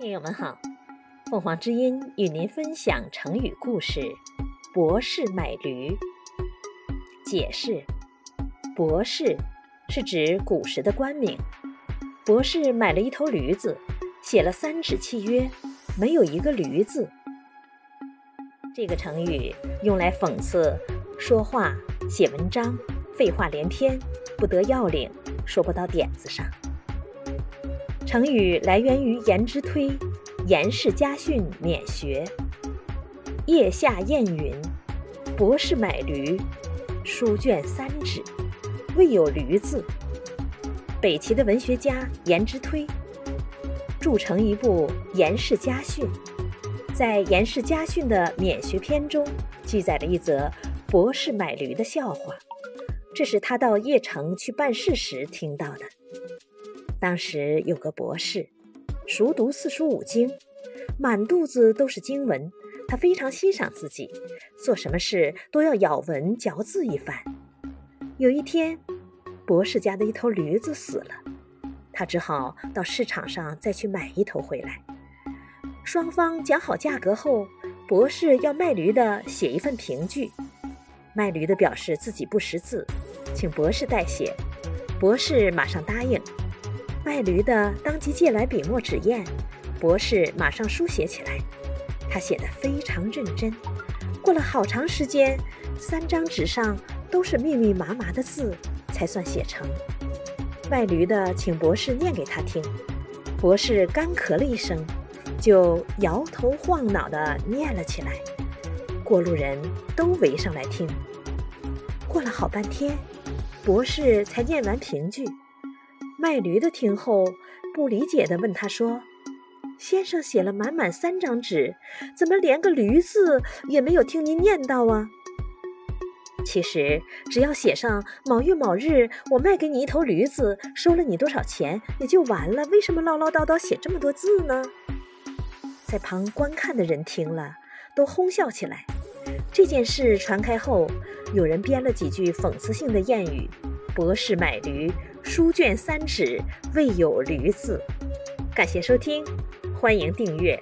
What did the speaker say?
听友们好，凤凰之音与您分享成语故事“博士买驴”。解释：博士是指古时的官名。博士买了一头驴子，写了三纸契约，没有一个驴字。这个成语用来讽刺说话、写文章废话连篇，不得要领，说不到点子上。成语来源于颜之推《颜氏家训·勉学》。腋下燕云：“博士买驴，书卷三纸，未有驴字。”北齐的文学家颜之推著成一部《颜氏家训》，在《颜氏家训》的勉学篇中，记载了一则博士买驴的笑话。这是他到邺城去办事时听到的。当时有个博士，熟读四书五经，满肚子都是经文。他非常欣赏自己，做什么事都要咬文嚼字一番。有一天，博士家的一头驴子死了，他只好到市场上再去买一头回来。双方讲好价格后，博士要卖驴的写一份凭据。卖驴的表示自己不识字，请博士代写。博士马上答应。卖驴的当即借来笔墨纸砚，博士马上书写起来。他写得非常认真。过了好长时间，三张纸上都是密密麻麻的字，才算写成。卖驴的请博士念给他听，博士干咳了一声，就摇头晃脑地念了起来。过路人都围上来听。过了好半天，博士才念完凭据。卖驴的听后，不理解地问他说：“先生写了满满三张纸，怎么连个驴字也没有听您念到啊？”其实只要写上某月某日，我卖给你一头驴子，收了你多少钱，也就完了。为什么唠唠叨叨写这么多字呢？在旁观看的人听了，都哄笑起来。这件事传开后，有人编了几句讽刺性的谚语：“博士买驴。”书卷三尺，未有驴字。感谢收听，欢迎订阅。